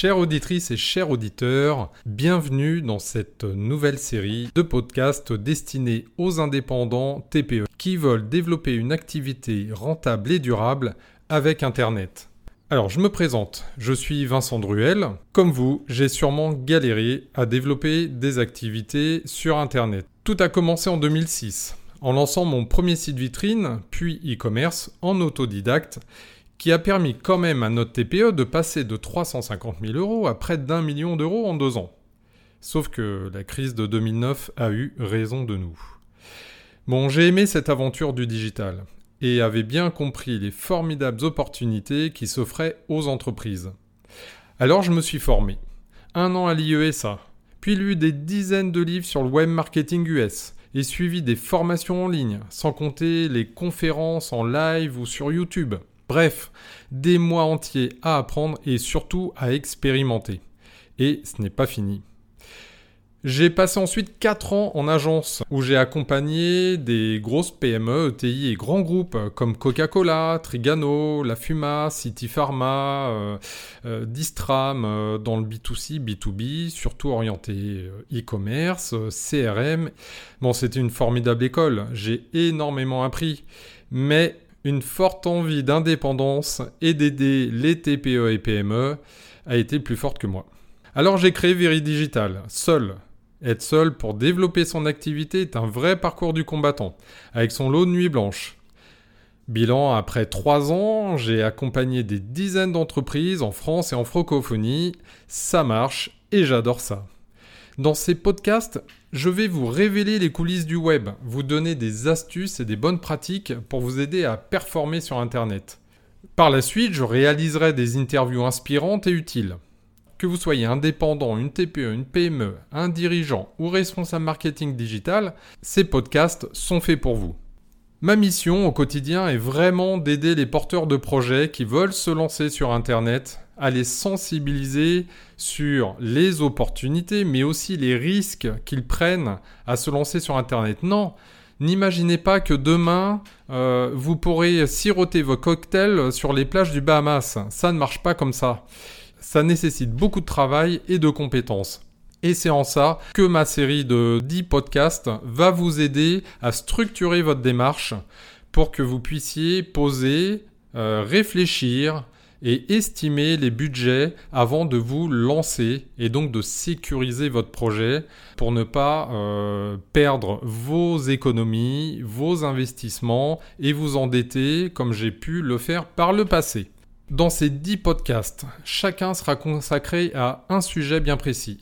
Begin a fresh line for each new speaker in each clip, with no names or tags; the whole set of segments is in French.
Chères auditrices et chers auditeurs, bienvenue dans cette nouvelle série de podcasts destinés aux indépendants TPE qui veulent développer une activité rentable et durable avec Internet. Alors je me présente, je suis Vincent Druel. Comme vous, j'ai sûrement galéré à développer des activités sur Internet. Tout a commencé en 2006 en lançant mon premier site vitrine, puis e-commerce en autodidacte qui a permis quand même à notre TPE de passer de 350 000 euros à près d'un million d'euros en deux ans. Sauf que la crise de 2009 a eu raison de nous. Bon, j'ai aimé cette aventure du digital et avais bien compris les formidables opportunités qui s'offraient aux entreprises. Alors je me suis formé. Un an à l'IESA, puis lu des dizaines de livres sur le web marketing US et suivi des formations en ligne, sans compter les conférences en live ou sur YouTube. Bref, des mois entiers à apprendre et surtout à expérimenter. Et ce n'est pas fini. J'ai passé ensuite 4 ans en agence où j'ai accompagné des grosses PME, ETI et grands groupes comme Coca-Cola, Trigano, La Fuma, City Pharma, euh, euh, Distram euh, dans le B2C, B2B, surtout orienté e-commerce, CRM. Bon, c'était une formidable école, j'ai énormément appris, mais une forte envie d'indépendance et d'aider les TPE et PME a été plus forte que moi. Alors j'ai créé Veridigital, seul. Être seul pour développer son activité est un vrai parcours du combattant, avec son lot de nuits blanches. Bilan, après trois ans, j'ai accompagné des dizaines d'entreprises en France et en francophonie. Ça marche et j'adore ça. Dans ces podcasts, je vais vous révéler les coulisses du web, vous donner des astuces et des bonnes pratiques pour vous aider à performer sur Internet. Par la suite, je réaliserai des interviews inspirantes et utiles. Que vous soyez indépendant, une TPE, une PME, un dirigeant ou responsable marketing digital, ces podcasts sont faits pour vous. Ma mission au quotidien est vraiment d'aider les porteurs de projets qui veulent se lancer sur Internet à les sensibiliser sur les opportunités, mais aussi les risques qu'ils prennent à se lancer sur Internet. Non, n'imaginez pas que demain, euh, vous pourrez siroter vos cocktails sur les plages du Bahamas. Ça ne marche pas comme ça. Ça nécessite beaucoup de travail et de compétences. Et c'est en ça que ma série de 10 podcasts va vous aider à structurer votre démarche pour que vous puissiez poser, euh, réfléchir, et estimer les budgets avant de vous lancer et donc de sécuriser votre projet pour ne pas euh, perdre vos économies, vos investissements et vous endetter comme j'ai pu le faire par le passé. Dans ces 10 podcasts, chacun sera consacré à un sujet bien précis.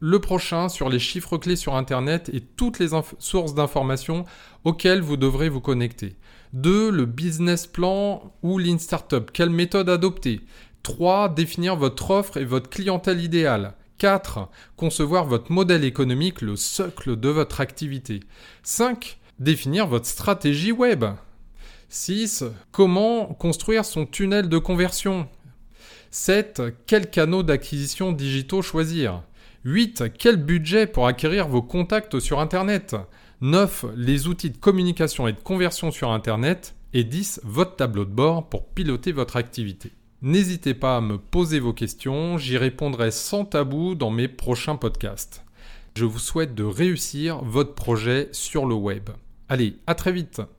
Le prochain sur les chiffres clés sur Internet et toutes les sources d'informations auxquelles vous devrez vous connecter. 2. Le business plan ou Lean Startup. Quelle méthode adopter? 3. Définir votre offre et votre clientèle idéale. 4. Concevoir votre modèle économique, le socle de votre activité. 5. Définir votre stratégie web. 6. Comment construire son tunnel de conversion. 7. Quels canaux d'acquisition digitaux choisir 8. Quel budget pour acquérir vos contacts sur Internet 9. Les outils de communication et de conversion sur Internet. Et 10. Votre tableau de bord pour piloter votre activité. N'hésitez pas à me poser vos questions, j'y répondrai sans tabou dans mes prochains podcasts. Je vous souhaite de réussir votre projet sur le web. Allez, à très vite